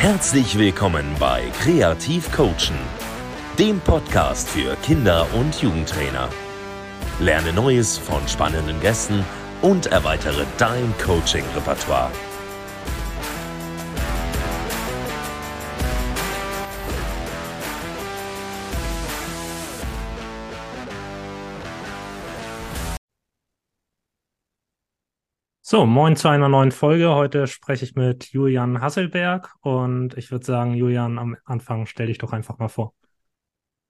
Herzlich willkommen bei Kreativ Coachen, dem Podcast für Kinder- und Jugendtrainer. Lerne Neues von spannenden Gästen und erweitere dein Coaching-Repertoire. So, moin zu einer neuen Folge. Heute spreche ich mit Julian Hasselberg und ich würde sagen, Julian, am Anfang stell dich doch einfach mal vor.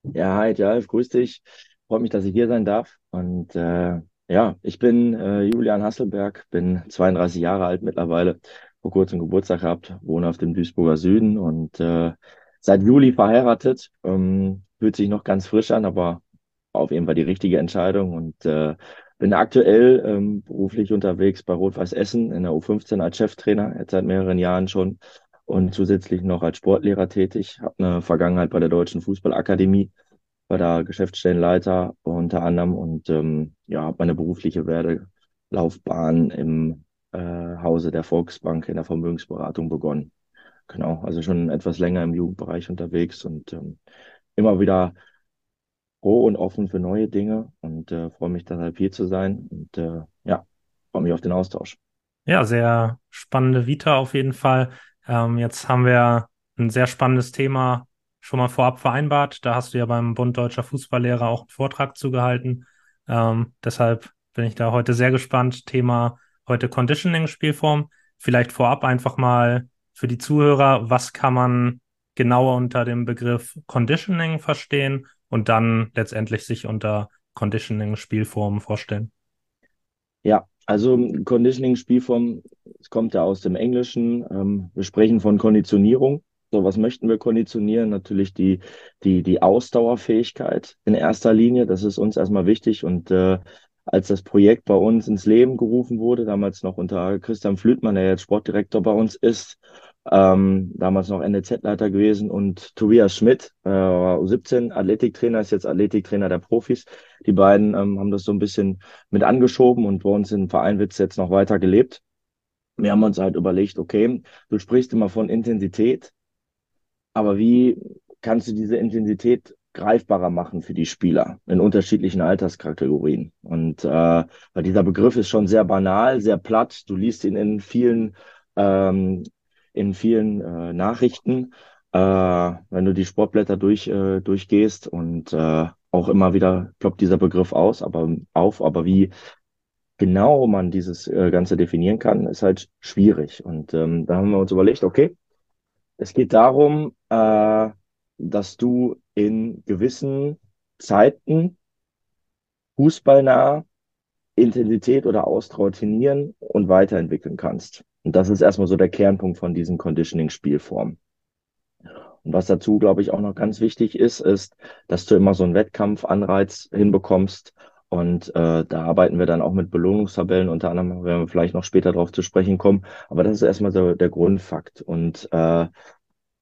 Ja, hi, Jalf, grüß dich. Freut mich, dass ich hier sein darf. Und äh, ja, ich bin äh, Julian Hasselberg, bin 32 Jahre alt mittlerweile, vor kurzem Geburtstag gehabt, wohne auf dem Duisburger Süden und äh, seit Juli verheiratet. Ähm, fühlt sich noch ganz frisch an, aber auf jeden Fall die richtige Entscheidung und äh, bin aktuell ähm, beruflich unterwegs bei Rot-Weiß Essen in der U15 als Cheftrainer, jetzt seit mehreren Jahren schon und zusätzlich noch als Sportlehrer tätig. Habe eine Vergangenheit bei der Deutschen Fußballakademie, war da Geschäftsstellenleiter unter anderem und ähm, ja, habe meine berufliche Werdelaufbahn im äh, Hause der Volksbank in der Vermögensberatung begonnen. Genau, also schon etwas länger im Jugendbereich unterwegs und ähm, immer wieder froh und offen für neue Dinge und äh, freue mich deshalb hier zu sein und äh, ja, freue mich auf den Austausch. Ja, sehr spannende Vita auf jeden Fall. Ähm, jetzt haben wir ein sehr spannendes Thema schon mal vorab vereinbart. Da hast du ja beim Bund Deutscher Fußballlehrer auch einen Vortrag zugehalten. Ähm, deshalb bin ich da heute sehr gespannt. Thema heute Conditioning-Spielform. Vielleicht vorab einfach mal für die Zuhörer, was kann man genauer unter dem Begriff Conditioning verstehen und dann letztendlich sich unter Conditioning Spielformen vorstellen? Ja, also Conditioning Spielform, es kommt ja aus dem Englischen. Ähm, wir sprechen von Konditionierung. So, was möchten wir konditionieren? Natürlich die, die, die Ausdauerfähigkeit in erster Linie. Das ist uns erstmal wichtig. Und äh, als das Projekt bei uns ins Leben gerufen wurde, damals noch unter Christian Flütmann, der jetzt Sportdirektor bei uns ist, ähm, damals noch NLZ-Leiter gewesen und Tobias Schmidt, äh, 17 Athletiktrainer, ist jetzt Athletiktrainer der Profis. Die beiden ähm, haben das so ein bisschen mit angeschoben und bei uns im Verein wird es jetzt noch weiter gelebt. Wir haben uns halt überlegt, okay, du sprichst immer von Intensität, aber wie kannst du diese Intensität greifbarer machen für die Spieler in unterschiedlichen Alterskategorien? Und äh, weil dieser Begriff ist schon sehr banal, sehr platt. Du liest ihn in vielen ähm, in vielen äh, Nachrichten, äh, wenn du die Sportblätter durch, äh, durchgehst und äh, auch immer wieder ploppt dieser Begriff aus, aber auf, aber wie genau man dieses äh, Ganze definieren kann, ist halt schwierig. Und ähm, da haben wir uns überlegt, okay, es geht darum, äh, dass du in gewissen Zeiten fußballnah Intensität oder Ausdauer trainieren und weiterentwickeln kannst. Und das ist erstmal so der Kernpunkt von diesen Conditioning-Spielformen. Und was dazu, glaube ich, auch noch ganz wichtig ist, ist, dass du immer so einen Wettkampfanreiz hinbekommst. Und äh, da arbeiten wir dann auch mit Belohnungstabellen, unter anderem werden wir vielleicht noch später darauf zu sprechen kommen. Aber das ist erstmal so der Grundfakt. Und äh,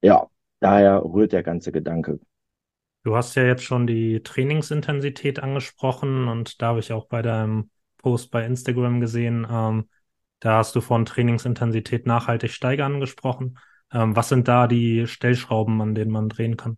ja, daher rührt der ganze Gedanke. Du hast ja jetzt schon die Trainingsintensität angesprochen und da habe ich auch bei deinem Post bei Instagram gesehen, ähm, da hast du von Trainingsintensität nachhaltig steigern gesprochen. Ähm, was sind da die Stellschrauben, an denen man drehen kann?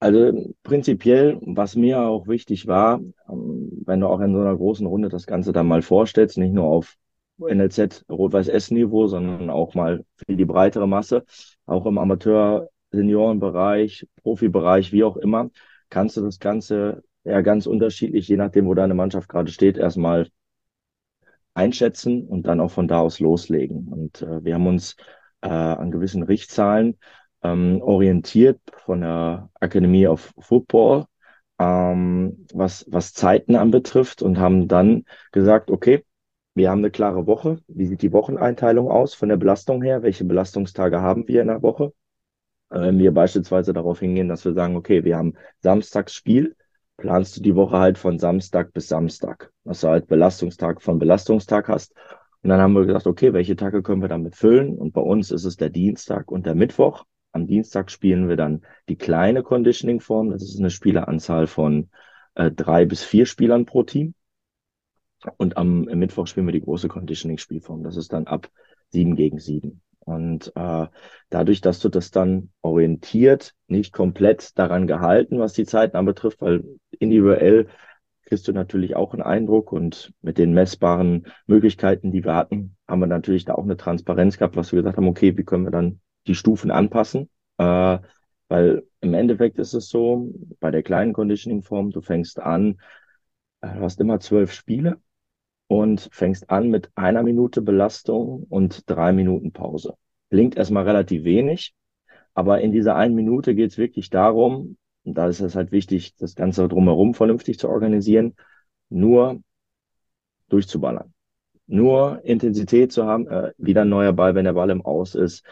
Also prinzipiell, was mir auch wichtig war, ähm, wenn du auch in so einer großen Runde das Ganze dann mal vorstellst, nicht nur auf NLZ Rot-Weiß-S-Niveau, sondern auch mal für die breitere Masse, auch im Amateur, Seniorenbereich, Profibereich, wie auch immer, kannst du das Ganze ja ganz unterschiedlich, je nachdem, wo deine Mannschaft gerade steht, erstmal einschätzen und dann auch von da aus loslegen. Und äh, wir haben uns äh, an gewissen Richtzahlen ähm, orientiert von der Academy of Football, ähm, was, was Zeiten anbetrifft und haben dann gesagt, okay, wir haben eine klare Woche. Wie sieht die Wocheneinteilung aus von der Belastung her? Welche Belastungstage haben wir in der Woche? Äh, wenn wir beispielsweise darauf hingehen, dass wir sagen, okay, wir haben Samstagsspiel, planst du die Woche halt von Samstag bis Samstag, dass du halt Belastungstag von Belastungstag hast. Und dann haben wir gesagt, okay, welche Tage können wir damit füllen? Und bei uns ist es der Dienstag und der Mittwoch. Am Dienstag spielen wir dann die kleine Conditioning-Form. Das ist eine Spieleranzahl von äh, drei bis vier Spielern pro Team. Und am Mittwoch spielen wir die große Conditioning-Spielform. Das ist dann ab sieben gegen sieben. Und äh, dadurch, dass du das dann orientiert, nicht komplett daran gehalten, was die Zeiten anbetrifft, weil individuell kriegst du natürlich auch einen Eindruck und mit den messbaren Möglichkeiten, die wir hatten, haben wir natürlich da auch eine Transparenz gehabt, was wir gesagt haben, okay, wie können wir dann die Stufen anpassen? Äh, weil im Endeffekt ist es so, bei der kleinen Conditioning-Form, du fängst an, äh, du hast immer zwölf Spiele und fängst an mit einer Minute Belastung und drei Minuten Pause. Klingt erstmal relativ wenig, aber in dieser einen Minute geht es wirklich darum, und da ist es halt wichtig, das Ganze drumherum vernünftig zu organisieren, nur durchzuballern. Nur Intensität zu haben, äh, wieder ein neuer Ball, wenn der Ball im Aus ist.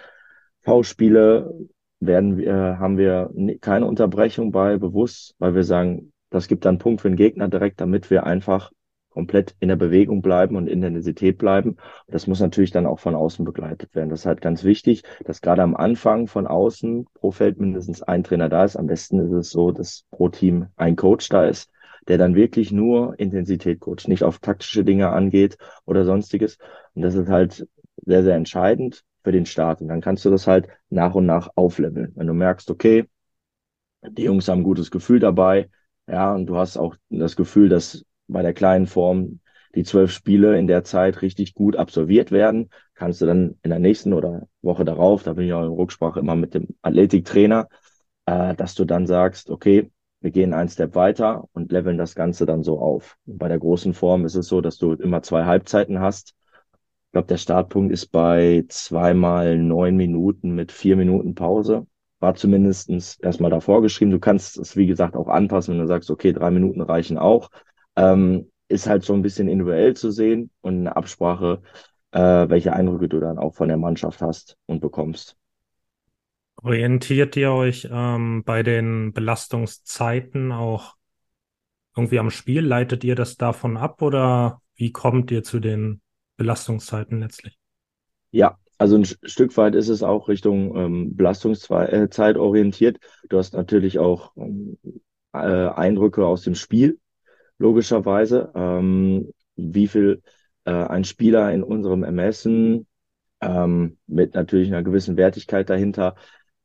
V-Spiele werden wir, haben wir keine Unterbrechung bei, bewusst, weil wir sagen, das gibt dann Punkt für den Gegner direkt, damit wir einfach komplett in der Bewegung bleiben und in der Intensität bleiben. Das muss natürlich dann auch von außen begleitet werden. Das ist halt ganz wichtig, dass gerade am Anfang von außen pro Feld mindestens ein Trainer da ist. Am besten ist es so, dass pro Team ein Coach da ist, der dann wirklich nur Intensität coacht, nicht auf taktische Dinge angeht oder sonstiges. Und das ist halt sehr, sehr entscheidend für den Start. Und dann kannst du das halt nach und nach aufleveln. Wenn du merkst, okay, die Jungs haben ein gutes Gefühl dabei, ja, und du hast auch das Gefühl, dass bei der kleinen Form die zwölf Spiele in der Zeit richtig gut absolviert werden, kannst du dann in der nächsten oder Woche darauf, da bin ich auch in Rücksprache immer mit dem Athletiktrainer, äh, dass du dann sagst, okay, wir gehen einen Step weiter und leveln das Ganze dann so auf. bei der großen Form ist es so, dass du immer zwei Halbzeiten hast. Ich glaube, der Startpunkt ist bei zweimal neun Minuten mit vier Minuten Pause. War zumindestens erstmal davor geschrieben. Du kannst es, wie gesagt, auch anpassen, wenn du sagst, okay, drei Minuten reichen auch ähm, ist halt so ein bisschen individuell zu sehen und eine Absprache, äh, welche Eindrücke du dann auch von der Mannschaft hast und bekommst. Orientiert ihr euch ähm, bei den Belastungszeiten auch irgendwie am Spiel? Leitet ihr das davon ab oder wie kommt ihr zu den Belastungszeiten letztlich? Ja, also ein Stück weit ist es auch Richtung ähm, Belastungszeit äh, orientiert. Du hast natürlich auch ähm, äh, Eindrücke aus dem Spiel, logischerweise, ähm, wie viel äh, ein Spieler in unserem Ermessen ähm, mit natürlich einer gewissen Wertigkeit dahinter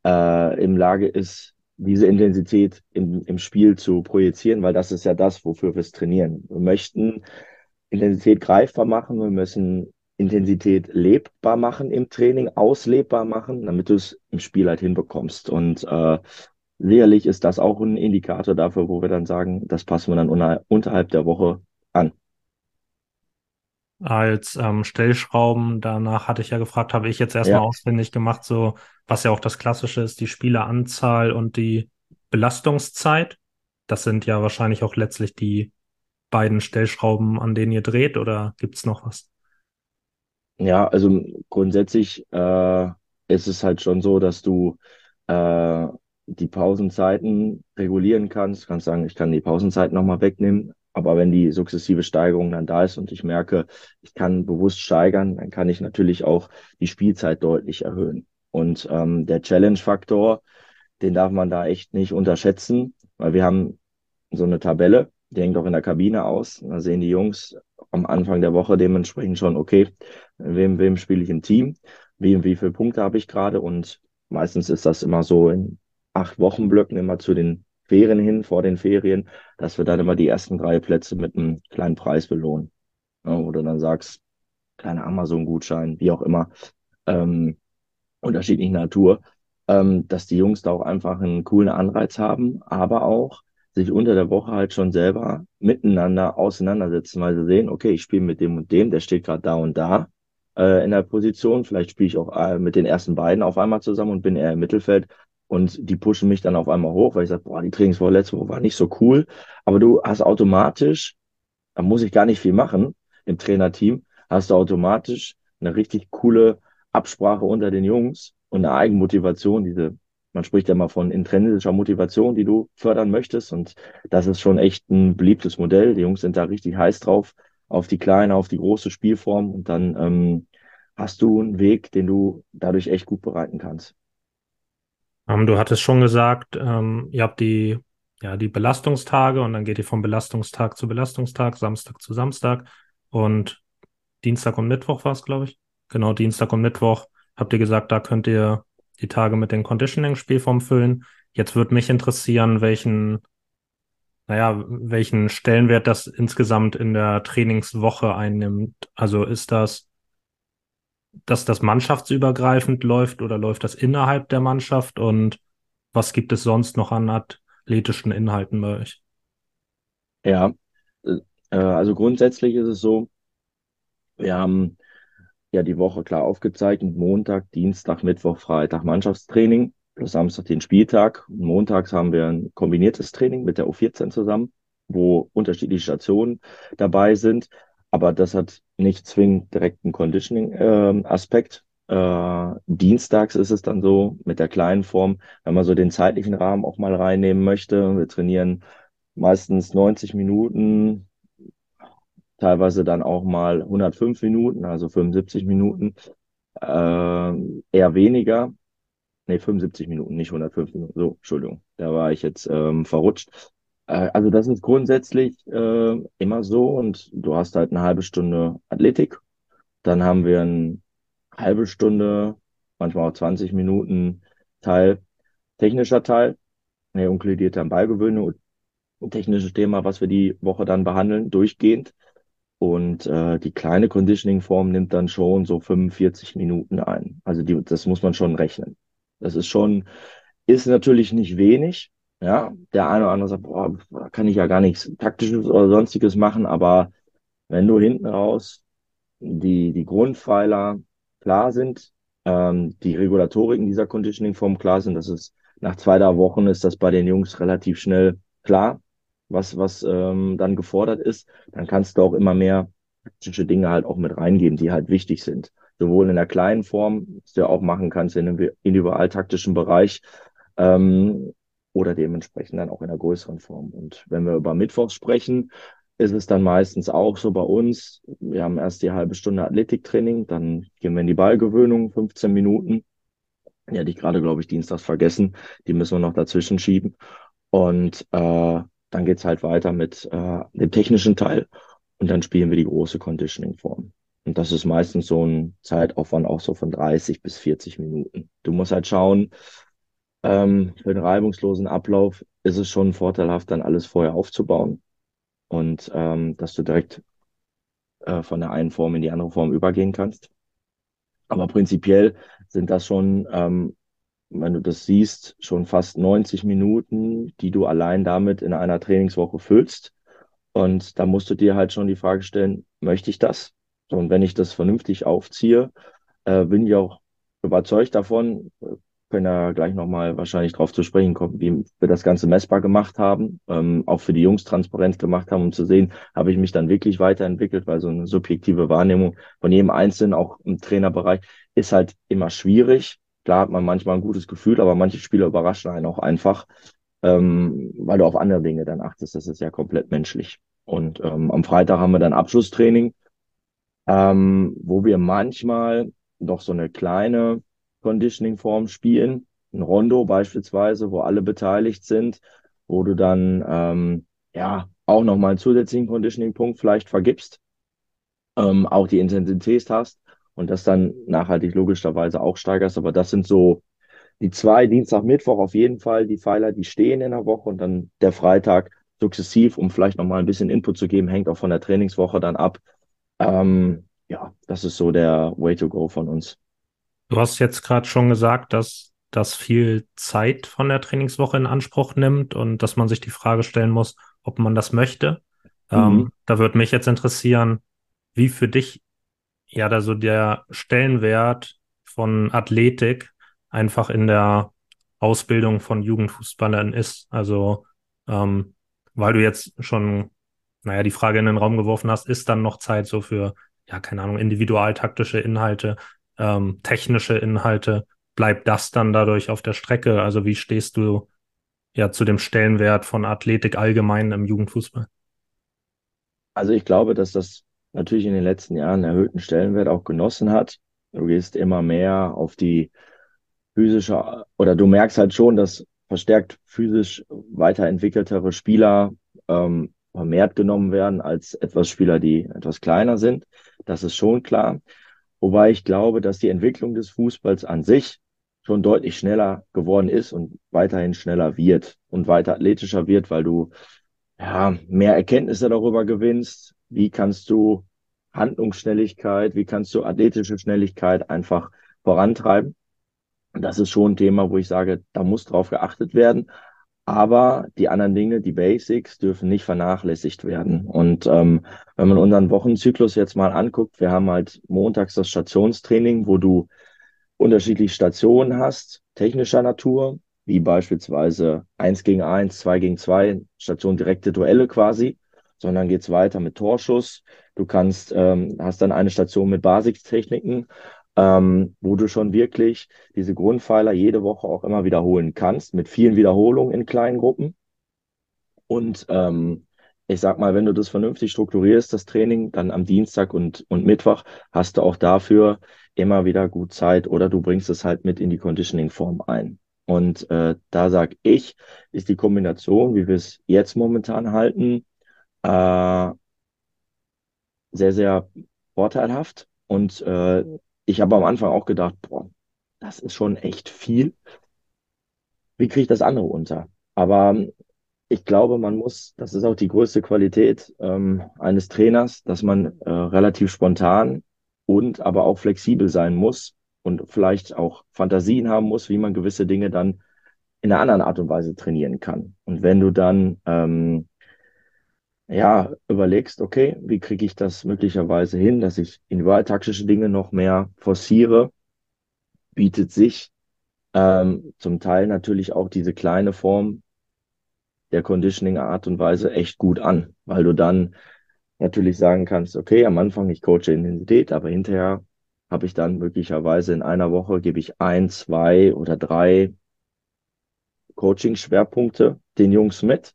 äh, im Lage ist, diese Intensität im, im Spiel zu projizieren, weil das ist ja das, wofür wir es trainieren. Wir möchten Intensität greifbar machen, wir müssen Intensität lebbar machen im Training, auslebbar machen, damit du es im Spiel halt hinbekommst. Und äh, sicherlich ist das auch ein Indikator dafür, wo wir dann sagen, das passen wir dann unter, unterhalb der Woche an. Als ähm, Stellschrauben, danach hatte ich ja gefragt, habe ich jetzt erstmal ja. ausfindig gemacht, so was ja auch das Klassische ist, die Spieleranzahl und die Belastungszeit. Das sind ja wahrscheinlich auch letztlich die beiden Stellschrauben, an denen ihr dreht, oder gibt es noch was? Ja, also grundsätzlich äh, ist es halt schon so, dass du äh, die Pausenzeiten regulieren kannst. Kannst sagen, ich kann die Pausenzeiten nochmal wegnehmen. Aber wenn die sukzessive Steigerung dann da ist und ich merke, ich kann bewusst steigern, dann kann ich natürlich auch die Spielzeit deutlich erhöhen. Und ähm, der Challenge-Faktor, den darf man da echt nicht unterschätzen, weil wir haben so eine Tabelle, die hängt auch in der Kabine aus. Da sehen die Jungs am Anfang der Woche dementsprechend schon, okay, wem, wem spiele ich im Team, wie, wie viele Punkte habe ich gerade und meistens ist das immer so in acht Wochenblöcken immer zu den Ferien hin, vor den Ferien, dass wir dann immer die ersten drei Plätze mit einem kleinen Preis belohnen. Ja, wo dann sagst, kleiner Amazon-Gutschein, wie auch immer, ähm, unterschiedliche Natur, ähm, dass die Jungs da auch einfach einen coolen Anreiz haben, aber auch sich unter der Woche halt schon selber miteinander auseinandersetzen, weil sie sehen, okay, ich spiele mit dem und dem, der steht gerade da und da äh, in der Position, vielleicht spiele ich auch äh, mit den ersten beiden auf einmal zusammen und bin eher im Mittelfeld, und die pushen mich dann auf einmal hoch, weil ich sage, boah, die Trainingswoche letzte Woche war nicht so cool. Aber du hast automatisch, da muss ich gar nicht viel machen im Trainerteam, hast du automatisch eine richtig coole Absprache unter den Jungs und eine Eigenmotivation, diese, man spricht ja mal von intrinsischer Motivation, die du fördern möchtest. Und das ist schon echt ein beliebtes Modell. Die Jungs sind da richtig heiß drauf, auf die kleine, auf die große Spielform. Und dann ähm, hast du einen Weg, den du dadurch echt gut bereiten kannst. Ähm, du hattest schon gesagt, ähm, ihr habt die, ja, die Belastungstage und dann geht ihr vom Belastungstag zu Belastungstag, Samstag zu Samstag und Dienstag und Mittwoch war es, glaube ich. Genau, Dienstag und Mittwoch habt ihr gesagt, da könnt ihr die Tage mit den Conditioning-Spielformen füllen. Jetzt würde mich interessieren, welchen, naja, welchen Stellenwert das insgesamt in der Trainingswoche einnimmt. Also ist das, dass das mannschaftsübergreifend läuft oder läuft das innerhalb der Mannschaft und was gibt es sonst noch an athletischen Inhalten bei euch? Ja, äh, also grundsätzlich ist es so, wir haben ja die Woche klar aufgezeichnet, Montag, Dienstag, Mittwoch, Freitag Mannschaftstraining, plus Samstag den Spieltag. montags haben wir ein kombiniertes Training mit der U14 zusammen, wo unterschiedliche Stationen dabei sind. Aber das hat nicht zwingend direkt einen Conditioning-Aspekt. Ähm, äh, dienstags ist es dann so mit der kleinen Form, wenn man so den zeitlichen Rahmen auch mal reinnehmen möchte. Wir trainieren meistens 90 Minuten, teilweise dann auch mal 105 Minuten, also 75 Minuten, äh, eher weniger. Nee, 75 Minuten, nicht 105 Minuten. So, Entschuldigung, da war ich jetzt ähm, verrutscht. Äh, also das ist grundsätzlich äh, immer so und du hast halt eine halbe Stunde Athletik. Dann haben wir eine halbe Stunde, manchmal auch 20 Minuten Teil, technischer Teil, eine unkludierte Ballgewöhnung, ein technisches Thema, was wir die Woche dann behandeln, durchgehend. Und äh, die kleine Conditioning-Form nimmt dann schon so 45 Minuten ein. Also die, das muss man schon rechnen. Das ist schon, ist natürlich nicht wenig. Ja, der eine oder andere sagt, boah, da kann ich ja gar nichts Taktisches oder Sonstiges machen, aber wenn du hinten raus die, die Grundpfeiler klar sind, ähm, die Regulatoriken dieser Conditioning-Form klar sind, das ist nach zwei, drei Wochen ist das bei den Jungs relativ schnell klar was, was ähm, dann gefordert ist, dann kannst du auch immer mehr praktische Dinge halt auch mit reingeben, die halt wichtig sind. Sowohl in der kleinen Form, was du ja auch machen kannst in einem individualtaktischen Bereich, ähm, oder dementsprechend dann auch in der größeren Form. Und wenn wir über Mittwochs sprechen, ist es dann meistens auch so bei uns. Wir haben erst die halbe Stunde Athletiktraining, dann gehen wir in die Ballgewöhnung, 15 Minuten. Die hatte ich gerade, glaube ich, dienstags vergessen. Die müssen wir noch dazwischen schieben. Und äh, dann geht's halt weiter mit äh, dem technischen Teil und dann spielen wir die große Conditioning-Form. Und das ist meistens so ein Zeitaufwand auch so von 30 bis 40 Minuten. Du musst halt schauen, ähm, für den reibungslosen Ablauf ist es schon vorteilhaft, dann alles vorher aufzubauen und ähm, dass du direkt äh, von der einen Form in die andere Form übergehen kannst. Aber prinzipiell sind das schon ähm, wenn du das siehst, schon fast 90 Minuten, die du allein damit in einer Trainingswoche füllst. Und da musst du dir halt schon die Frage stellen, möchte ich das? Und wenn ich das vernünftig aufziehe, äh, bin ich auch überzeugt davon, können ja gleich nochmal wahrscheinlich drauf zu sprechen kommen, wie wir das Ganze messbar gemacht haben, ähm, auch für die Jungs transparent gemacht haben, um zu sehen, habe ich mich dann wirklich weiterentwickelt, weil so eine subjektive Wahrnehmung von jedem Einzelnen, auch im Trainerbereich, ist halt immer schwierig. Klar hat man manchmal ein gutes Gefühl, aber manche Spieler überraschen einen auch einfach, ähm, weil du auf andere Dinge dann achtest. Das ist ja komplett menschlich. Und ähm, am Freitag haben wir dann Abschlusstraining, ähm, wo wir manchmal doch so eine kleine Conditioning-Form spielen. Ein Rondo beispielsweise, wo alle beteiligt sind, wo du dann ähm, ja auch nochmal einen zusätzlichen Conditioning-Punkt vielleicht vergibst, ähm, auch die Intensität hast und das dann nachhaltig logischerweise auch steigerst. Aber das sind so die zwei, Dienstag, Mittwoch auf jeden Fall, die Pfeiler, die stehen in der Woche und dann der Freitag sukzessiv, um vielleicht nochmal ein bisschen Input zu geben, hängt auch von der Trainingswoche dann ab. Ähm, ja, das ist so der Way to go von uns. Du hast jetzt gerade schon gesagt, dass das viel Zeit von der Trainingswoche in Anspruch nimmt und dass man sich die Frage stellen muss, ob man das möchte. Mhm. Ähm, da würde mich jetzt interessieren, wie für dich ja da so der Stellenwert von Athletik einfach in der Ausbildung von Jugendfußballern ist. Also ähm, weil du jetzt schon, naja, die Frage in den Raum geworfen hast, ist dann noch Zeit so für, ja, keine Ahnung, individualtaktische Inhalte, ähm, technische Inhalte, bleibt das dann dadurch auf der Strecke? Also wie stehst du ja zu dem Stellenwert von Athletik allgemein im Jugendfußball? Also ich glaube, dass das natürlich in den letzten Jahren einen erhöhten Stellenwert auch genossen hat. Du gehst immer mehr auf die physische, oder du merkst halt schon, dass verstärkt physisch weiterentwickeltere Spieler ähm, vermehrt genommen werden als etwas Spieler, die etwas kleiner sind. Das ist schon klar. Wobei ich glaube, dass die Entwicklung des Fußballs an sich schon deutlich schneller geworden ist und weiterhin schneller wird und weiter athletischer wird, weil du ja, mehr Erkenntnisse darüber gewinnst. Wie kannst du Handlungsschnelligkeit, wie kannst du athletische Schnelligkeit einfach vorantreiben? Das ist schon ein Thema, wo ich sage, da muss drauf geachtet werden. Aber die anderen Dinge, die Basics, dürfen nicht vernachlässigt werden. Und ähm, wenn man unseren Wochenzyklus jetzt mal anguckt, wir haben halt montags das Stationstraining, wo du unterschiedliche Stationen hast, technischer Natur, wie beispielsweise eins gegen eins, zwei gegen zwei, Station direkte Duelle quasi, sondern geht's weiter mit Torschuss. Du kannst, ähm, hast dann eine Station mit Basistechniken, ähm, wo du schon wirklich diese Grundpfeiler jede Woche auch immer wiederholen kannst, mit vielen Wiederholungen in kleinen Gruppen. Und ähm, ich sag mal, wenn du das vernünftig strukturierst, das Training, dann am Dienstag und, und Mittwoch hast du auch dafür immer wieder gut Zeit oder du bringst es halt mit in die Conditioning-Form ein. Und äh, da sag ich, ist die Kombination, wie wir es jetzt momentan halten, äh, sehr, sehr vorteilhaft. Und äh, ich habe am Anfang auch gedacht, boah, das ist schon echt viel. Wie kriege ich das andere unter? Aber ich glaube, man muss, das ist auch die größte Qualität ähm, eines Trainers, dass man äh, relativ spontan und aber auch flexibel sein muss und vielleicht auch Fantasien haben muss, wie man gewisse Dinge dann in einer anderen Art und Weise trainieren kann. Und wenn du dann ähm, ja überlegst, okay, wie kriege ich das möglicherweise hin, dass ich individualtaktische Dinge noch mehr forciere, bietet sich ähm, zum Teil natürlich auch diese kleine Form der Conditioning-Art und Weise echt gut an, weil du dann natürlich sagen kannst, okay, am Anfang ich coache Intensität, aber hinterher habe ich dann möglicherweise in einer Woche gebe ich ein, zwei oder drei Coaching-Schwerpunkte den Jungs mit,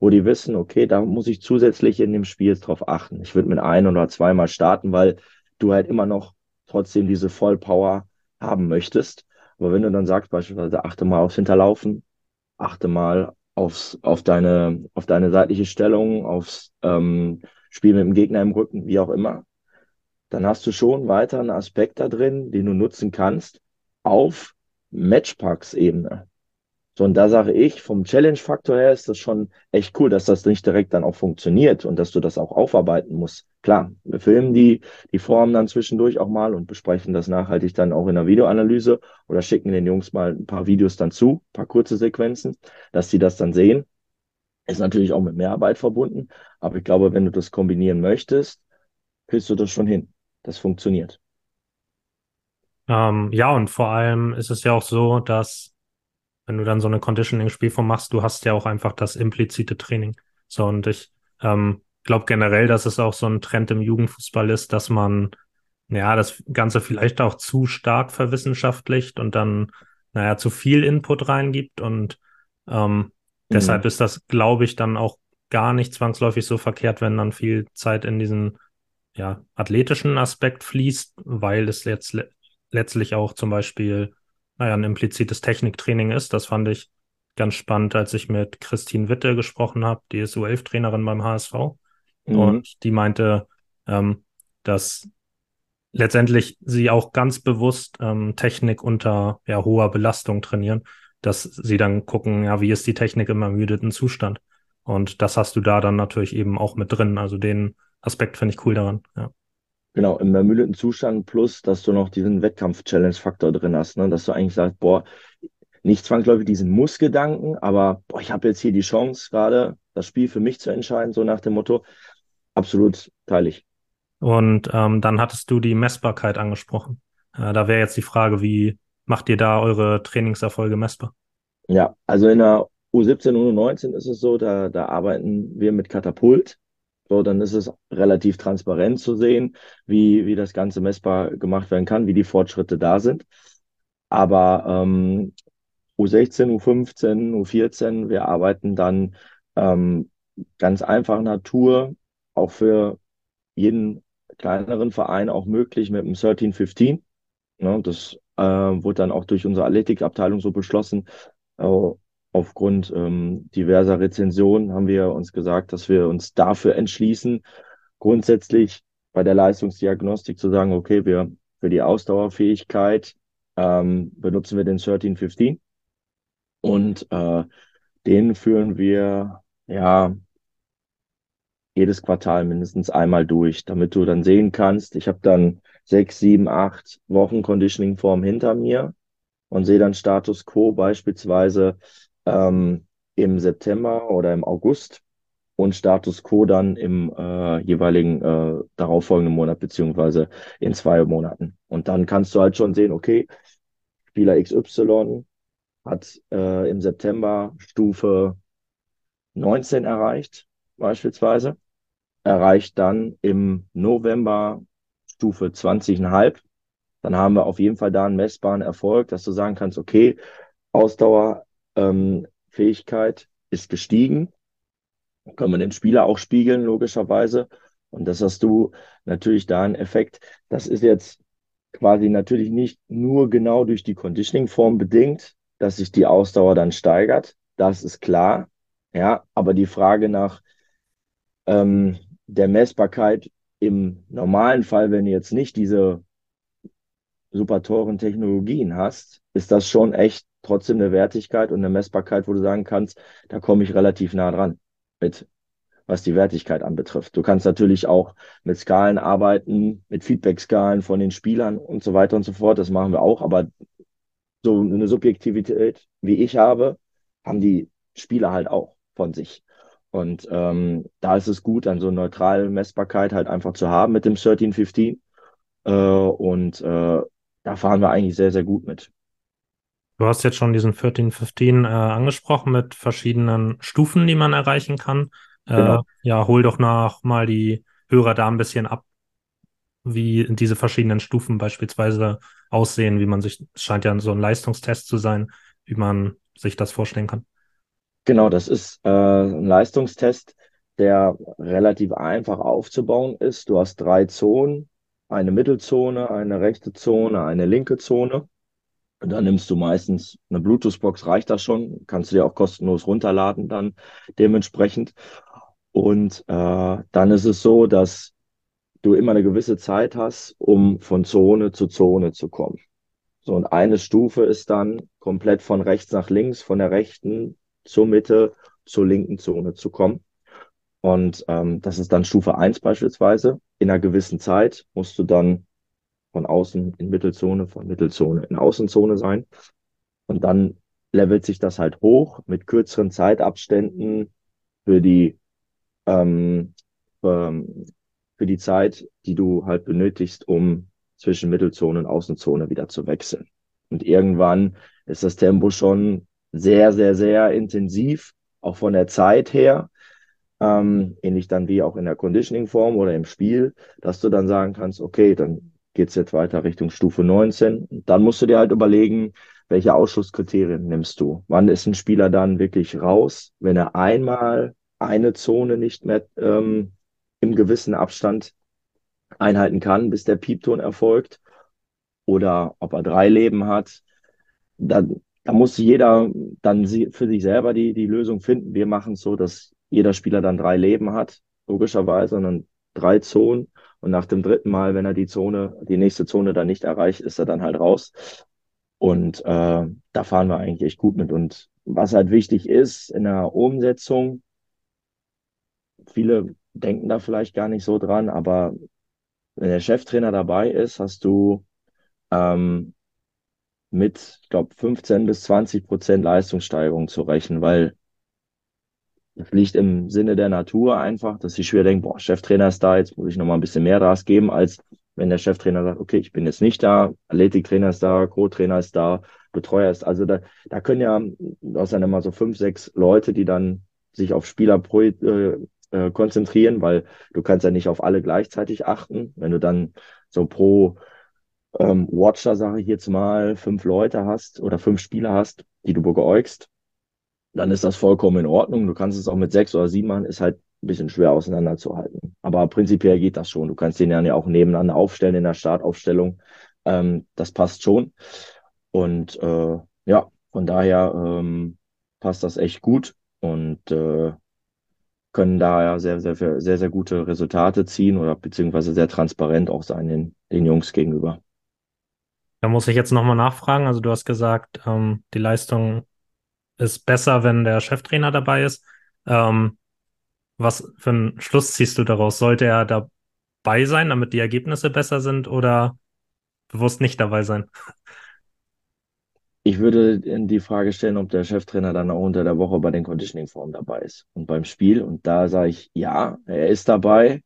wo die wissen, okay, da muss ich zusätzlich in dem Spiel drauf achten. Ich würde mit ein oder zweimal starten, weil du halt immer noch trotzdem diese Vollpower haben möchtest. Aber wenn du dann sagst, beispielsweise achte mal aufs Hinterlaufen, achte mal aufs, auf deine, auf deine seitliche Stellung, aufs ähm, Spiel mit dem Gegner im Rücken, wie auch immer, dann hast du schon weiter einen Aspekt da drin, den du nutzen kannst auf Matchpacks-Ebene. So, und da sage ich, vom Challenge-Faktor her ist das schon echt cool, dass das nicht direkt dann auch funktioniert und dass du das auch aufarbeiten musst. Klar, wir filmen die, die Formen dann zwischendurch auch mal und besprechen das nachhaltig dann auch in der Videoanalyse oder schicken den Jungs mal ein paar Videos dann zu, ein paar kurze Sequenzen, dass sie das dann sehen. Ist natürlich auch mit Mehrarbeit verbunden, aber ich glaube, wenn du das kombinieren möchtest, kriegst du das schon hin das funktioniert. Ähm, ja, und vor allem ist es ja auch so, dass wenn du dann so eine Conditioning-Spielform machst, du hast ja auch einfach das implizite Training. So, und ich ähm, glaube generell, dass es auch so ein Trend im Jugendfußball ist, dass man ja das Ganze vielleicht auch zu stark verwissenschaftlicht und dann, naja, zu viel Input reingibt. Und ähm, mhm. deshalb ist das, glaube ich, dann auch gar nicht zwangsläufig so verkehrt, wenn dann viel Zeit in diesen ja, athletischen Aspekt fließt, weil es jetzt le letztlich auch zum Beispiel, naja, ein implizites Techniktraining ist. Das fand ich ganz spannend, als ich mit Christine Witte gesprochen habe, die ist U11-Trainerin beim HSV. Mhm. Und die meinte, ähm, dass letztendlich sie auch ganz bewusst ähm, Technik unter ja, hoher Belastung trainieren, dass sie dann gucken, ja, wie ist die Technik im ermüdeten Zustand. Und das hast du da dann natürlich eben auch mit drin. Also den Aspekt finde ich cool daran, ja. Genau, im ermüdeten Zustand plus, dass du noch diesen Wettkampf-Challenge-Faktor drin hast, ne? dass du eigentlich sagst, boah, nicht zwangsläufig diesen Muss-Gedanken, aber boah, ich habe jetzt hier die Chance, gerade das Spiel für mich zu entscheiden, so nach dem Motto. Absolut teilig. Und ähm, dann hattest du die Messbarkeit angesprochen. Äh, da wäre jetzt die Frage, wie macht ihr da eure Trainingserfolge messbar? Ja, also in der U17 und U19 ist es so, da, da arbeiten wir mit Katapult. So, dann ist es relativ transparent zu sehen, wie, wie das Ganze messbar gemacht werden kann, wie die Fortschritte da sind. Aber ähm, U16, U15, U14, wir arbeiten dann ähm, ganz einfach Natur, auch für jeden kleineren Verein auch möglich mit dem 1315. Ne, das äh, wurde dann auch durch unsere Athletikabteilung so beschlossen. Äh, aufgrund ähm, diverser Rezensionen haben wir uns gesagt, dass wir uns dafür entschließen, grundsätzlich bei der Leistungsdiagnostik zu sagen, okay, wir für die Ausdauerfähigkeit ähm, benutzen wir den 1315 und äh, den führen wir ja jedes Quartal mindestens einmal durch, damit du dann sehen kannst, ich habe dann sechs, sieben, acht Wochen Conditioning-Form hinter mir und sehe dann Status Quo beispielsweise ähm, im September oder im August und Status Quo dann im äh, jeweiligen äh, darauffolgenden Monat beziehungsweise in zwei Monaten. Und dann kannst du halt schon sehen, okay, Spieler XY hat äh, im September Stufe 19 erreicht, beispielsweise, erreicht dann im November Stufe 20,5. Dann haben wir auf jeden Fall da einen messbaren Erfolg, dass du sagen kannst, okay, Ausdauerfähigkeit ähm, ist gestiegen. Können wir den Spieler auch spiegeln, logischerweise. Und das hast du natürlich da einen Effekt. Das ist jetzt quasi natürlich nicht nur genau durch die Conditioning-Form bedingt, dass sich die Ausdauer dann steigert. Das ist klar. Ja, aber die Frage nach ähm, der Messbarkeit im normalen Fall, wenn du jetzt nicht diese super teuren Technologien hast, ist das schon echt trotzdem eine Wertigkeit und eine Messbarkeit, wo du sagen kannst, da komme ich relativ nah dran mit, was die Wertigkeit anbetrifft. Du kannst natürlich auch mit Skalen arbeiten, mit Feedback-Skalen von den Spielern und so weiter und so fort. Das machen wir auch, aber so eine Subjektivität, wie ich habe, haben die Spieler halt auch von sich. Und ähm, da ist es gut, dann so eine neutrale Messbarkeit halt einfach zu haben mit dem 1315. Äh, und äh, da fahren wir eigentlich sehr, sehr gut mit. Du hast jetzt schon diesen 1315 äh, angesprochen mit verschiedenen Stufen, die man erreichen kann. Äh, genau. Ja, hol doch nach mal die Hörer da ein bisschen ab, wie diese verschiedenen Stufen beispielsweise aussehen, wie man sich, es scheint ja so ein Leistungstest zu sein, wie man sich das vorstellen kann. Genau, das ist äh, ein Leistungstest, der relativ einfach aufzubauen ist. Du hast drei Zonen, eine Mittelzone, eine rechte Zone, eine linke Zone. Und dann nimmst du meistens eine Bluetooth-Box, reicht das schon. Kannst du dir auch kostenlos runterladen dann dementsprechend. Und äh, dann ist es so, dass du immer eine gewisse Zeit hast, um von Zone zu Zone zu kommen. So, und eine Stufe ist dann komplett von rechts nach links, von der rechten zur Mitte, zur linken Zone zu kommen. Und ähm, das ist dann Stufe 1 beispielsweise. In einer gewissen Zeit musst du dann von außen in Mittelzone, von Mittelzone in Außenzone sein. Und dann levelt sich das halt hoch mit kürzeren Zeitabständen für die ähm, ähm, für die Zeit, die du halt benötigst, um zwischen Mittelzone und Außenzone wieder zu wechseln. Und irgendwann ist das Tempo schon sehr, sehr, sehr intensiv, auch von der Zeit her. Ähm, ähnlich dann wie auch in der Conditioning-Form oder im Spiel, dass du dann sagen kannst, okay, dann geht's jetzt weiter Richtung Stufe 19. Und dann musst du dir halt überlegen, welche Ausschusskriterien nimmst du? Wann ist ein Spieler dann wirklich raus, wenn er einmal eine Zone nicht mehr ähm, im gewissen Abstand einhalten kann, bis der Piepton erfolgt? Oder ob er drei Leben hat? Dann da muss jeder dann für sich selber die, die Lösung finden. Wir machen es so, dass jeder Spieler dann drei Leben hat, logischerweise, und dann drei Zonen. Und nach dem dritten Mal, wenn er die Zone, die nächste Zone dann nicht erreicht, ist er dann halt raus. Und äh, da fahren wir eigentlich echt gut mit. Und was halt wichtig ist in der Umsetzung, viele denken da vielleicht gar nicht so dran, aber wenn der Cheftrainer dabei ist, hast du ähm, mit, ich glaube, 15 bis 20 Prozent Leistungssteigerung zu rechnen, weil das liegt im Sinne der Natur einfach, dass ich schwer denke, boah, Cheftrainer ist da, jetzt muss ich noch mal ein bisschen mehr Gas geben, als wenn der Cheftrainer sagt, okay, ich bin jetzt nicht da, Athletiktrainer ist da, Co-Trainer ist da, Betreuer ist, also da, da können ja, hast dann immer so fünf, sechs Leute, die dann sich auf Spieler pro, äh, äh, konzentrieren, weil du kannst ja nicht auf alle gleichzeitig achten. Wenn du dann so pro ähm, Watcher, sage ich jetzt mal, fünf Leute hast oder fünf Spieler hast, die du beäugst, dann ist das vollkommen in Ordnung. Du kannst es auch mit sechs oder sieben machen, ist halt ein bisschen schwer auseinanderzuhalten. Aber prinzipiell geht das schon. Du kannst den ja auch nebeneinander aufstellen in der Startaufstellung. Ähm, das passt schon. Und äh, ja, von daher ähm, passt das echt gut und äh, können daher sehr, sehr, sehr, sehr gute Resultate ziehen oder beziehungsweise sehr transparent auch sein den, den Jungs gegenüber. Da muss ich jetzt nochmal nachfragen. Also du hast gesagt, ähm, die Leistung ist besser, wenn der Cheftrainer dabei ist. Ähm, was für einen Schluss ziehst du daraus? Sollte er dabei sein, damit die Ergebnisse besser sind oder bewusst nicht dabei sein? Ich würde die Frage stellen, ob der Cheftrainer dann auch unter der Woche bei den Conditioning-Formen dabei ist und beim Spiel. Und da sage ich, ja, er ist dabei.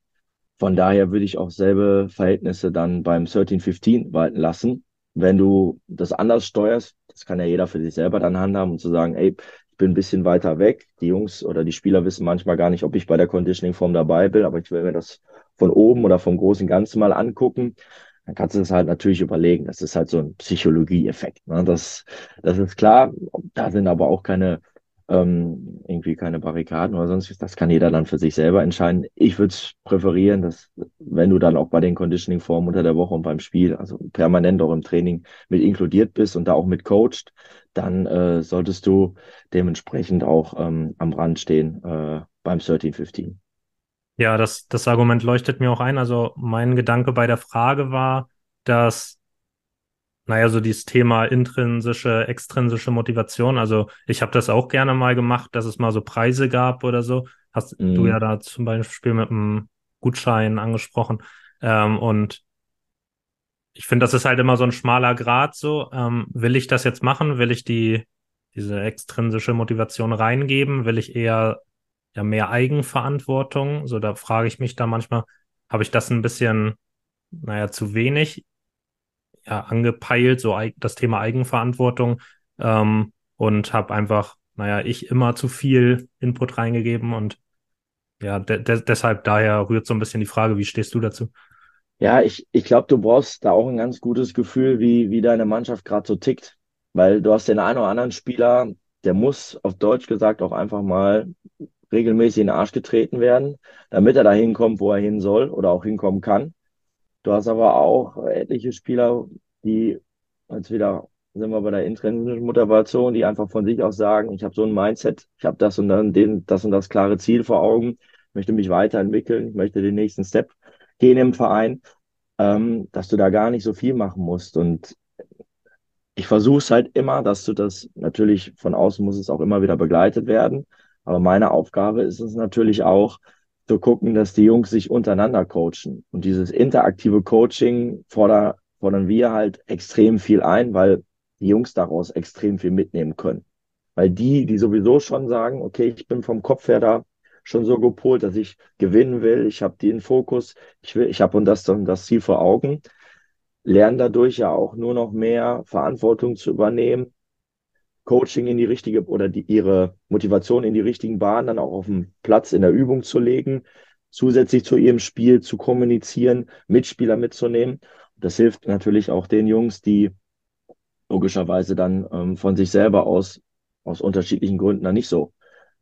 Von daher würde ich auch selbe Verhältnisse dann beim 13-15 walten lassen. Wenn du das anders steuerst, das kann ja jeder für sich selber dann handhaben und zu sagen, ey, ich bin ein bisschen weiter weg. Die Jungs oder die Spieler wissen manchmal gar nicht, ob ich bei der Conditioning-Form dabei bin, aber ich will mir das von oben oder vom großen Ganzen mal angucken dann kannst du das halt natürlich überlegen. Das ist halt so ein Psychologie-Effekt. Ne? Das, das ist klar. Da sind aber auch keine ähm, irgendwie keine Barrikaden oder sonst Das kann jeder dann für sich selber entscheiden. Ich würde es präferieren, dass wenn du dann auch bei den Conditioning-Formen unter der Woche und beim Spiel, also permanent auch im Training mit inkludiert bist und da auch mit coacht, dann äh, solltest du dementsprechend auch ähm, am Rand stehen äh, beim 13-15. Ja, das, das Argument leuchtet mir auch ein. Also mein Gedanke bei der Frage war, dass, naja, so dieses Thema intrinsische, extrinsische Motivation, also ich habe das auch gerne mal gemacht, dass es mal so Preise gab oder so. Hast mhm. du ja da zum Beispiel mit einem Gutschein angesprochen. Ähm, und ich finde, das ist halt immer so ein schmaler Grad so. Ähm, will ich das jetzt machen? Will ich die, diese extrinsische Motivation reingeben? Will ich eher ja mehr Eigenverantwortung. So, da frage ich mich da manchmal, habe ich das ein bisschen, naja, zu wenig ja, angepeilt, so das Thema Eigenverantwortung ähm, und habe einfach, naja, ich immer zu viel Input reingegeben und ja, de de deshalb daher rührt so ein bisschen die Frage, wie stehst du dazu? Ja, ich, ich glaube, du brauchst da auch ein ganz gutes Gefühl, wie, wie deine Mannschaft gerade so tickt. Weil du hast den einen oder anderen Spieler, der muss auf Deutsch gesagt auch einfach mal regelmäßig in den Arsch getreten werden, damit er da hinkommt, wo er hin soll oder auch hinkommen kann. Du hast aber auch etliche Spieler, die als wieder sind wir bei der intrinsischen Motivation, die einfach von sich aus sagen, ich habe so ein Mindset, ich habe das und dann den, das und das klare Ziel vor Augen, möchte mich weiterentwickeln, möchte den nächsten Step gehen im Verein, ähm, dass du da gar nicht so viel machen musst. Und ich versuche es halt immer, dass du das, natürlich von außen muss es auch immer wieder begleitet werden, aber meine Aufgabe ist es natürlich auch, zu gucken, dass die Jungs sich untereinander coachen. Und dieses interaktive Coaching fordern, fordern wir halt extrem viel ein, weil die Jungs daraus extrem viel mitnehmen können. Weil die, die sowieso schon sagen, okay, ich bin vom Kopf her da schon so gepolt, dass ich gewinnen will, ich habe den Fokus, ich will, ich habe und das dann das Ziel vor Augen, lernen dadurch ja auch nur noch mehr Verantwortung zu übernehmen, Coaching in die richtige oder die, ihre Motivation in die richtigen Bahnen dann auch auf dem Platz in der Übung zu legen, zusätzlich zu ihrem Spiel zu kommunizieren, Mitspieler mitzunehmen. Das hilft natürlich auch den Jungs, die logischerweise dann ähm, von sich selber aus, aus unterschiedlichen Gründen dann nicht so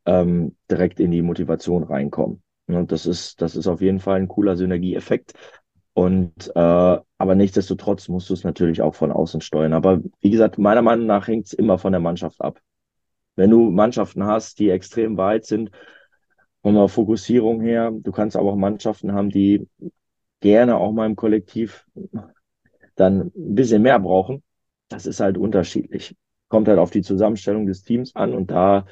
ähm, direkt in die Motivation reinkommen. Und das ist, das ist auf jeden Fall ein cooler Synergieeffekt. Und äh, aber nichtsdestotrotz musst du es natürlich auch von außen steuern. Aber wie gesagt, meiner Meinung nach hängt es immer von der Mannschaft ab. Wenn du Mannschaften hast, die extrem weit sind, von der Fokussierung her, du kannst aber auch Mannschaften haben, die gerne auch mal im Kollektiv dann ein bisschen mehr brauchen. Das ist halt unterschiedlich. Kommt halt auf die Zusammenstellung des Teams an und da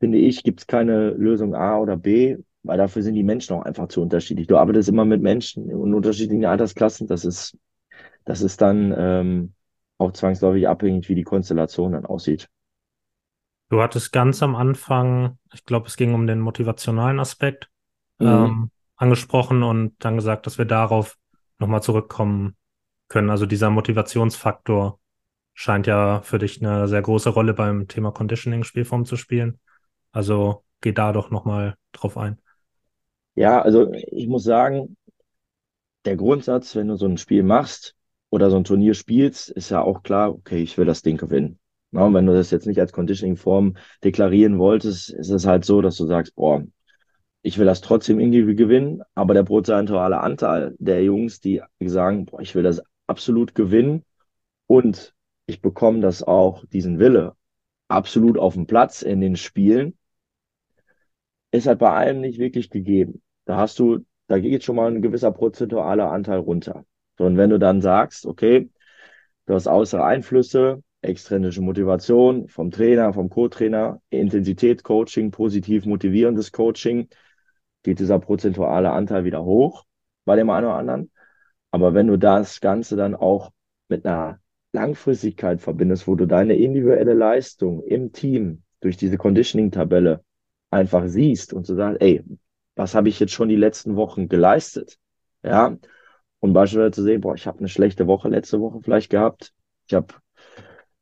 finde ich, gibt es keine Lösung A oder B weil dafür sind die Menschen auch einfach zu unterschiedlich. Du arbeitest immer mit Menschen in unterschiedlichen Altersklassen. Das ist, das ist dann ähm, auch zwangsläufig abhängig, wie die Konstellation dann aussieht. Du hattest ganz am Anfang, ich glaube, es ging um den motivationalen Aspekt mhm. ähm, angesprochen und dann gesagt, dass wir darauf nochmal zurückkommen können. Also dieser Motivationsfaktor scheint ja für dich eine sehr große Rolle beim Thema Conditioning Spielform zu spielen. Also geh da doch nochmal drauf ein. Ja, also ich muss sagen, der Grundsatz, wenn du so ein Spiel machst oder so ein Turnier spielst, ist ja auch klar, okay, ich will das Ding gewinnen. Ja, und wenn du das jetzt nicht als Conditioning-Form deklarieren wolltest, ist es halt so, dass du sagst, boah, ich will das trotzdem irgendwie gewinnen, aber der prozentuale Anteil der Jungs, die sagen, boah, ich will das absolut gewinnen und ich bekomme das auch, diesen Wille, absolut auf dem Platz in den Spielen, ist halt bei allem nicht wirklich gegeben. Da hast du, da geht schon mal ein gewisser prozentualer Anteil runter. So, und wenn du dann sagst, okay, Du hast äußere Einflüsse, extrinsische Motivation vom Trainer, vom Co-Trainer, Intensität, Coaching, positiv motivierendes Coaching, geht dieser prozentuale Anteil wieder hoch bei dem einen oder anderen. Aber wenn du das Ganze dann auch mit einer Langfristigkeit verbindest, wo du deine individuelle Leistung im Team durch diese Conditioning-Tabelle einfach siehst und so sagst, ey, was habe ich jetzt schon die letzten Wochen geleistet? Ja, und beispielsweise zu sehen, boah, ich habe eine schlechte Woche letzte Woche vielleicht gehabt. Ich habe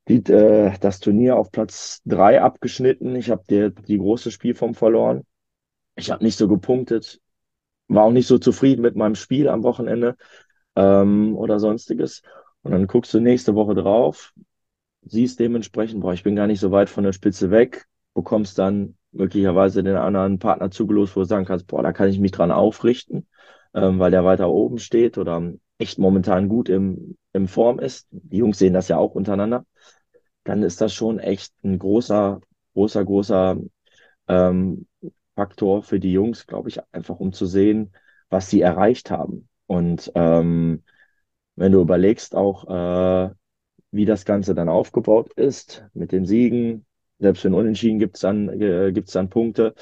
äh, das Turnier auf Platz drei abgeschnitten. Ich habe die, die große Spielform verloren. Ich habe nicht so gepunktet, war auch nicht so zufrieden mit meinem Spiel am Wochenende ähm, oder sonstiges. Und dann guckst du nächste Woche drauf, siehst dementsprechend, boah, ich bin gar nicht so weit von der Spitze weg, bekommst dann möglicherweise den anderen Partner zugelost, wo du sagen kannst, boah, da kann ich mich dran aufrichten, ähm, weil der weiter oben steht oder echt momentan gut im, im Form ist. Die Jungs sehen das ja auch untereinander. Dann ist das schon echt ein großer, großer, großer ähm, Faktor für die Jungs, glaube ich, einfach um zu sehen, was sie erreicht haben. Und ähm, wenn du überlegst auch, äh, wie das Ganze dann aufgebaut ist mit den Siegen, selbst wenn Unentschieden gibt es dann, äh, dann Punkte.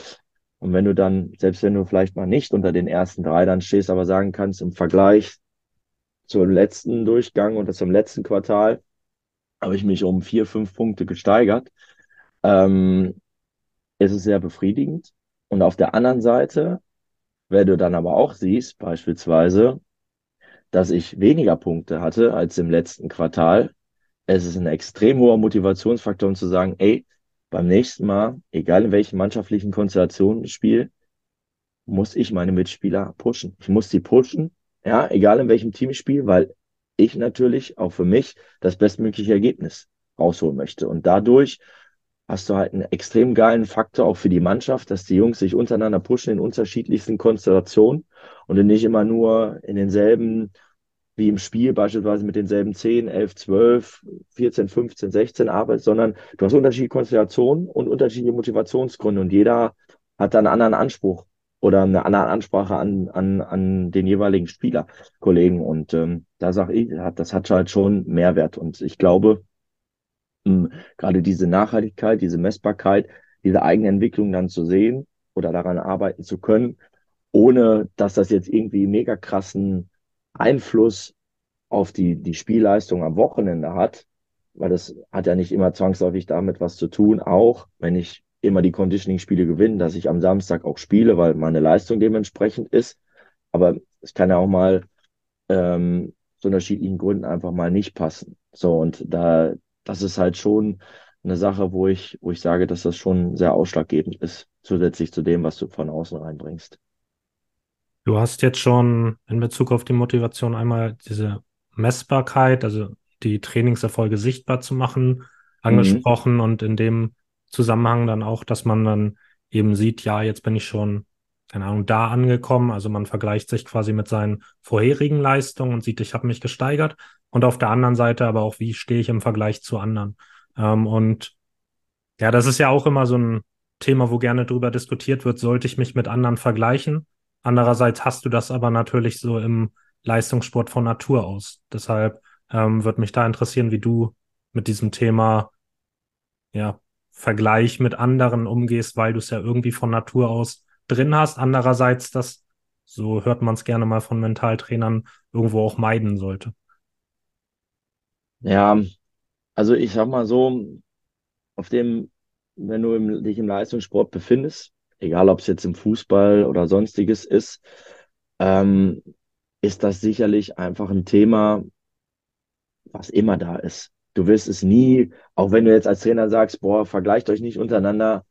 Und wenn du dann, selbst wenn du vielleicht mal nicht unter den ersten drei dann stehst, aber sagen kannst, im Vergleich zum letzten Durchgang und zum letzten Quartal habe ich mich um vier, fünf Punkte gesteigert, ähm, ist es sehr befriedigend. Und auf der anderen Seite, wenn du dann aber auch siehst, beispielsweise, dass ich weniger Punkte hatte als im letzten Quartal, es ist ein extrem hoher Motivationsfaktor, um zu sagen, ey, beim nächsten Mal, egal in welchen mannschaftlichen Konstellationen ich spiele, muss ich meine Mitspieler pushen. Ich muss sie pushen, ja, egal in welchem Team ich spiele, weil ich natürlich auch für mich das bestmögliche Ergebnis rausholen möchte. Und dadurch hast du halt einen extrem geilen Faktor auch für die Mannschaft, dass die Jungs sich untereinander pushen in unterschiedlichsten Konstellationen und nicht immer nur in denselben, wie im Spiel, beispielsweise mit denselben 10, 11, 12, 14, 15, 16 arbeitest, sondern du hast unterschiedliche Konstellationen und unterschiedliche Motivationsgründe und jeder hat dann einen anderen Anspruch oder eine andere Ansprache an, an, an den jeweiligen Spieler, Kollegen. Und ähm, da sage ich, das hat halt schon Mehrwert. Und ich glaube, um gerade diese Nachhaltigkeit, diese Messbarkeit, diese eigene Entwicklung dann zu sehen oder daran arbeiten zu können, ohne dass das jetzt irgendwie mega krassen Einfluss auf die, die Spielleistung am Wochenende hat, weil das hat ja nicht immer zwangsläufig damit was zu tun, auch wenn ich immer die Conditioning-Spiele gewinne, dass ich am Samstag auch spiele, weil meine Leistung dementsprechend ist. Aber es kann ja auch mal ähm, zu unterschiedlichen Gründen einfach mal nicht passen. So, und da, das ist halt schon eine Sache, wo ich, wo ich sage, dass das schon sehr ausschlaggebend ist, zusätzlich zu dem, was du von außen reinbringst. Du hast jetzt schon in Bezug auf die Motivation einmal diese Messbarkeit, also die Trainingserfolge sichtbar zu machen, mhm. angesprochen mhm. und in dem Zusammenhang dann auch, dass man dann eben sieht, ja, jetzt bin ich schon, keine Ahnung, da angekommen. Also man vergleicht sich quasi mit seinen vorherigen Leistungen und sieht, ich habe mich gesteigert und auf der anderen Seite aber auch, wie stehe ich im Vergleich zu anderen. Ähm, und ja, das ist ja auch immer so ein Thema, wo gerne drüber diskutiert wird, sollte ich mich mit anderen vergleichen? Andererseits hast du das aber natürlich so im Leistungssport von Natur aus. Deshalb ähm, würde mich da interessieren, wie du mit diesem Thema ja, Vergleich mit anderen umgehst, weil du es ja irgendwie von Natur aus drin hast. Andererseits, das, so hört man es gerne mal von Mentaltrainern, irgendwo auch meiden sollte. Ja, also ich sag mal so, auf dem, wenn du im, dich im Leistungssport befindest, egal ob es jetzt im Fußball oder sonstiges ist, ähm, ist das sicherlich einfach ein Thema, was immer da ist. Du wirst es nie, auch wenn du jetzt als Trainer sagst, boah, vergleicht euch nicht untereinander,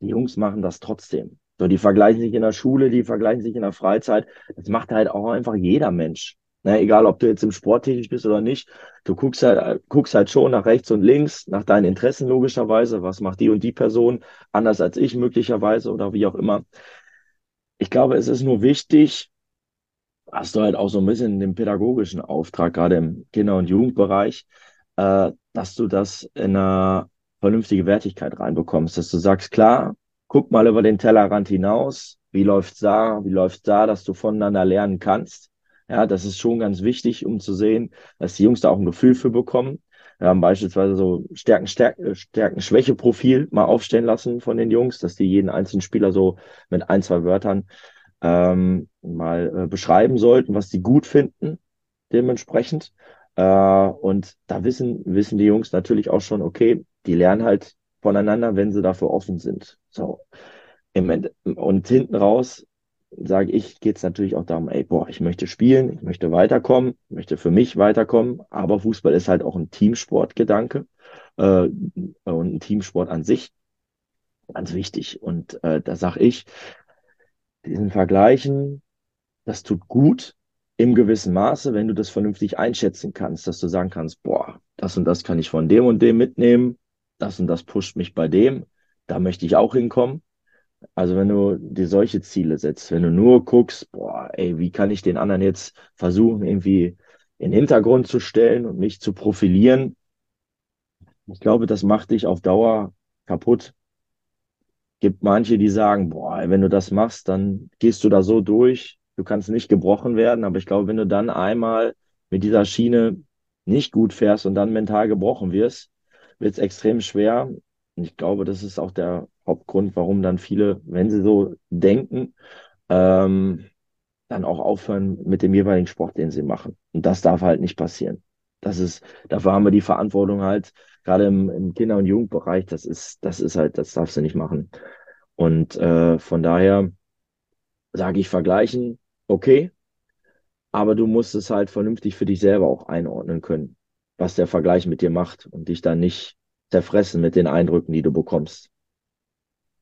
die Jungs machen das trotzdem. So, die vergleichen sich in der Schule, die vergleichen sich in der Freizeit. Das macht halt auch einfach jeder Mensch. Ne, egal, ob du jetzt im Sport tätig bist oder nicht, du guckst halt, guckst halt schon nach rechts und links, nach deinen Interessen logischerweise. Was macht die und die Person anders als ich möglicherweise oder wie auch immer. Ich glaube, es ist nur wichtig, hast du halt auch so ein bisschen den pädagogischen Auftrag, gerade im Kinder- und Jugendbereich, äh, dass du das in eine vernünftige Wertigkeit reinbekommst, dass du sagst, klar, guck mal über den Tellerrand hinaus, wie läuft's da, wie läuft's da, dass du voneinander lernen kannst Ja, das ist schon ganz wichtig, um zu sehen, dass die Jungs da auch ein Gefühl für bekommen. Wir haben beispielsweise so Stärken, Stärken, Stärken, Schwäche-Profil mal aufstellen lassen von den Jungs, dass die jeden einzelnen Spieler so mit ein, zwei Wörtern ähm, mal äh, beschreiben sollten, was die gut finden, dementsprechend. Äh, und da wissen, wissen die Jungs natürlich auch schon, okay, die lernen halt voneinander, wenn sie dafür offen sind. So. Und hinten raus sage ich, geht es natürlich auch darum, ey, boah, ich möchte spielen, ich möchte weiterkommen, ich möchte für mich weiterkommen, aber Fußball ist halt auch ein Teamsportgedanke äh, und ein Teamsport an sich. Ganz wichtig. Und äh, da sage ich, diesen Vergleichen, das tut gut im gewissen Maße, wenn du das vernünftig einschätzen kannst, dass du sagen kannst, boah, das und das kann ich von dem und dem mitnehmen, das und das pusht mich bei dem, da möchte ich auch hinkommen. Also wenn du dir solche Ziele setzt, wenn du nur guckst, boah, ey, wie kann ich den anderen jetzt versuchen, irgendwie in den Hintergrund zu stellen und mich zu profilieren, ich glaube, das macht dich auf Dauer kaputt. Gibt manche, die sagen, boah, wenn du das machst, dann gehst du da so durch, du kannst nicht gebrochen werden. Aber ich glaube, wenn du dann einmal mit dieser Schiene nicht gut fährst und dann mental gebrochen wirst, wird es extrem schwer. Und ich glaube, das ist auch der Hauptgrund, warum dann viele, wenn sie so denken, ähm, dann auch aufhören mit dem jeweiligen Sport, den sie machen. Und das darf halt nicht passieren. Das ist, dafür haben wir die Verantwortung halt, gerade im, im Kinder- und Jugendbereich, das ist, das ist halt, das darfst du nicht machen. Und äh, von daher sage ich vergleichen, okay, aber du musst es halt vernünftig für dich selber auch einordnen können, was der Vergleich mit dir macht und dich dann nicht zerfressen mit den Eindrücken, die du bekommst.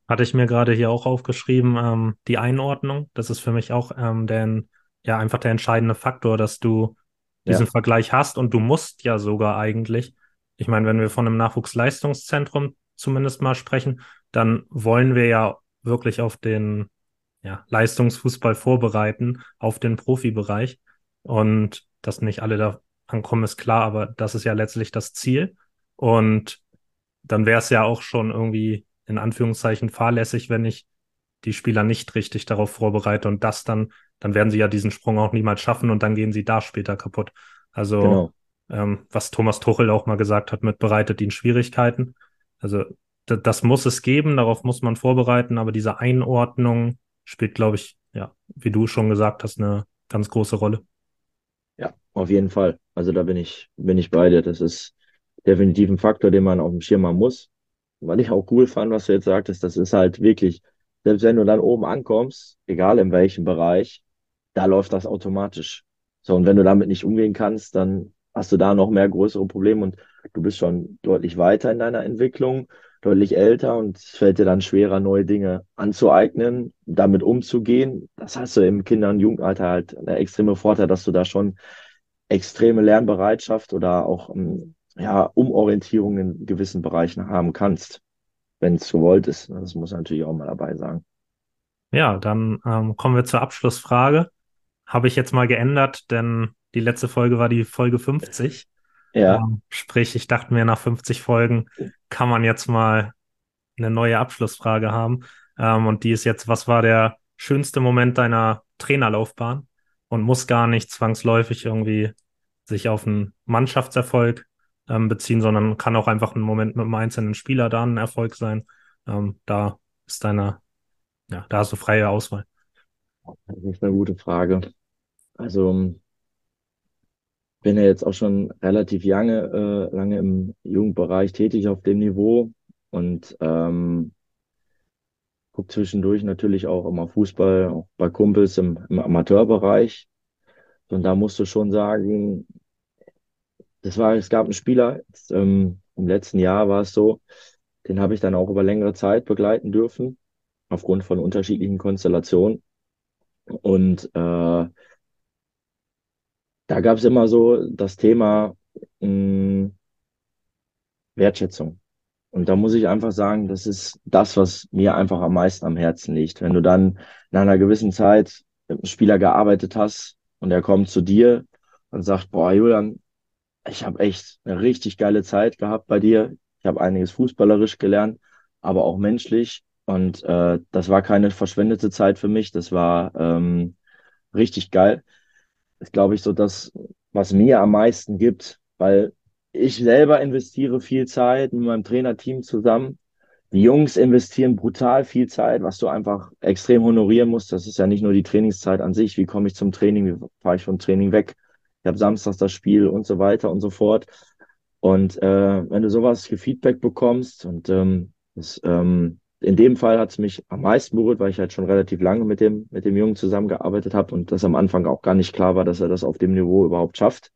Hatte ich mir gerade hier auch aufgeschrieben, ähm, die Einordnung. Das ist für mich auch ähm, der, ja, einfach der entscheidende Faktor, dass du diesen ja. Vergleich hast und du musst ja sogar eigentlich, ich meine, wenn wir von einem Nachwuchsleistungszentrum zumindest mal sprechen, dann wollen wir ja wirklich auf den ja, Leistungsfußball vorbereiten, auf den Profibereich. Und dass nicht alle da ankommen, ist klar, aber das ist ja letztlich das Ziel. Und dann wäre es ja auch schon irgendwie in Anführungszeichen fahrlässig, wenn ich die Spieler nicht richtig darauf vorbereite und das dann, dann werden sie ja diesen Sprung auch niemals schaffen und dann gehen sie da später kaputt. Also genau. ähm, was Thomas Tuchel auch mal gesagt hat, mit bereitet ihnen Schwierigkeiten. Also das muss es geben, darauf muss man vorbereiten, aber diese Einordnung spielt, glaube ich, ja, wie du schon gesagt hast, eine ganz große Rolle. Ja, auf jeden Fall. Also da bin ich, bin ich bei dir. Das ist definitiv ein Faktor, den man auf dem Schirm haben muss was ich auch cool fand, was du jetzt sagtest, das ist halt wirklich, selbst wenn du dann oben ankommst, egal in welchem Bereich, da läuft das automatisch. So, und wenn du damit nicht umgehen kannst, dann hast du da noch mehr größere Probleme und du bist schon deutlich weiter in deiner Entwicklung, deutlich älter und es fällt dir dann schwerer, neue Dinge anzueignen, damit umzugehen. Das hast du im Kinder- und Jugendalter halt eine extreme Vorteil, dass du da schon extreme Lernbereitschaft oder auch ähm, ja, Umorientierung in gewissen Bereichen haben kannst, wenn es gewollt ist. Das muss natürlich auch mal dabei sagen. Ja, dann ähm, kommen wir zur Abschlussfrage. Habe ich jetzt mal geändert, denn die letzte Folge war die Folge 50. Ja. Ähm, sprich, ich dachte mir, nach 50 Folgen kann man jetzt mal eine neue Abschlussfrage haben. Ähm, und die ist jetzt, was war der schönste Moment deiner Trainerlaufbahn? Und muss gar nicht zwangsläufig irgendwie sich auf einen Mannschaftserfolg ähm, beziehen, sondern kann auch einfach ein Moment mit einem einzelnen Spieler da ein Erfolg sein. Ähm, da ist deine, ja, da hast du freie Auswahl. Das ist eine gute Frage. Also bin ja jetzt auch schon relativ lange, äh, lange im Jugendbereich tätig auf dem Niveau und ähm, gucke zwischendurch natürlich auch immer Fußball, auch bei Kumpels im, im Amateurbereich. Und da musst du schon sagen, das war, es gab einen Spieler, jetzt, ähm, im letzten Jahr war es so, den habe ich dann auch über längere Zeit begleiten dürfen, aufgrund von unterschiedlichen Konstellationen. Und äh, da gab es immer so das Thema mh, hm, Wertschätzung. Und da muss ich einfach sagen, das ist das, was mir einfach am meisten am Herzen liegt. Wenn du dann in einer gewissen Zeit mit einem Spieler gearbeitet hast und er kommt zu dir und sagt, boah, Julian, ich habe echt eine richtig geile Zeit gehabt bei dir. Ich habe einiges fußballerisch gelernt, aber auch menschlich. Und äh, das war keine verschwendete Zeit für mich. Das war ähm, richtig geil. ist, glaube ich, so das, was mir am meisten gibt, weil ich selber investiere viel Zeit mit meinem Trainerteam zusammen. Die Jungs investieren brutal viel Zeit, was du einfach extrem honorieren musst. Das ist ja nicht nur die Trainingszeit an sich. Wie komme ich zum Training? Wie fahre ich vom Training weg? Ich habe samstags das Spiel und so weiter und so fort. Und äh, wenn du sowas Feedback bekommst und ähm, das, ähm, in dem Fall hat es mich am meisten berührt, weil ich halt schon relativ lange mit dem, mit dem Jungen zusammengearbeitet habe und das am Anfang auch gar nicht klar war, dass er das auf dem Niveau überhaupt schafft.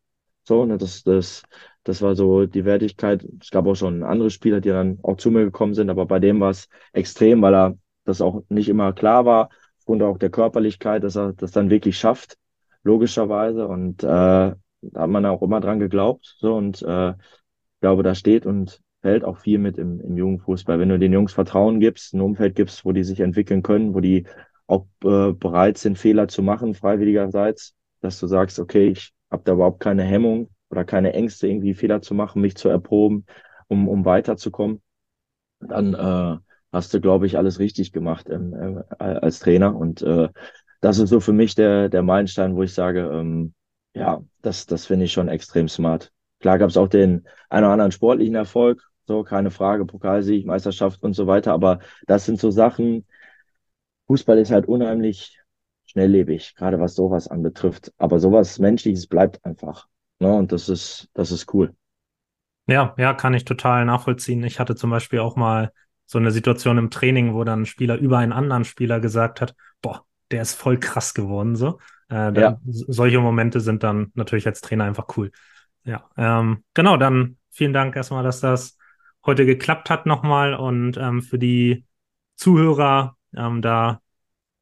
So, ne, das, das, das war so die Wertigkeit. Es gab auch schon andere Spieler, die dann auch zu mir gekommen sind, aber bei dem war es extrem, weil er das auch nicht immer klar war, aufgrund auch der Körperlichkeit, dass er das dann wirklich schafft, logischerweise. Und äh, da hat man auch immer dran geglaubt. So, und äh, glaube, da steht und fällt auch viel mit im, im Jugendfußball. Wenn du den Jungs Vertrauen gibst, ein Umfeld gibst, wo die sich entwickeln können, wo die auch äh, bereit sind, Fehler zu machen, freiwilligerseits, dass du sagst, okay, ich habe da überhaupt keine Hemmung oder keine Ängste, irgendwie Fehler zu machen, mich zu erproben, um, um weiterzukommen, dann äh, hast du, glaube ich, alles richtig gemacht ähm, äh, als Trainer. Und äh, das ist so für mich der, der Meilenstein, wo ich sage, ähm, ja, das, das finde ich schon extrem smart. Klar gab es auch den einen oder anderen sportlichen Erfolg, so keine Frage, Pokalsieg, Meisterschaft und so weiter, aber das sind so Sachen, Fußball ist halt unheimlich schnelllebig, gerade was sowas anbetrifft, aber sowas Menschliches bleibt einfach, ne? und das ist, das ist cool. Ja, ja, kann ich total nachvollziehen. Ich hatte zum Beispiel auch mal so eine Situation im Training, wo dann ein Spieler über einen anderen Spieler gesagt hat, boah, der ist voll krass geworden, so. Äh, ja. Solche Momente sind dann natürlich als Trainer einfach cool. Ja, ähm, genau, dann vielen Dank erstmal, dass das heute geklappt hat nochmal und ähm, für die Zuhörer, ähm, da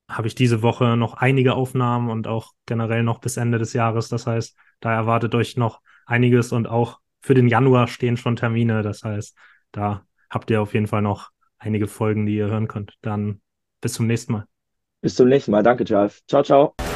habe ich diese Woche noch einige Aufnahmen und auch generell noch bis Ende des Jahres. Das heißt, da erwartet euch noch einiges und auch für den Januar stehen schon Termine. Das heißt, da habt ihr auf jeden Fall noch einige Folgen, die ihr hören könnt. Dann bis zum nächsten Mal. Bis zum nächsten Mal. Danke, Charles. Ciao, ciao.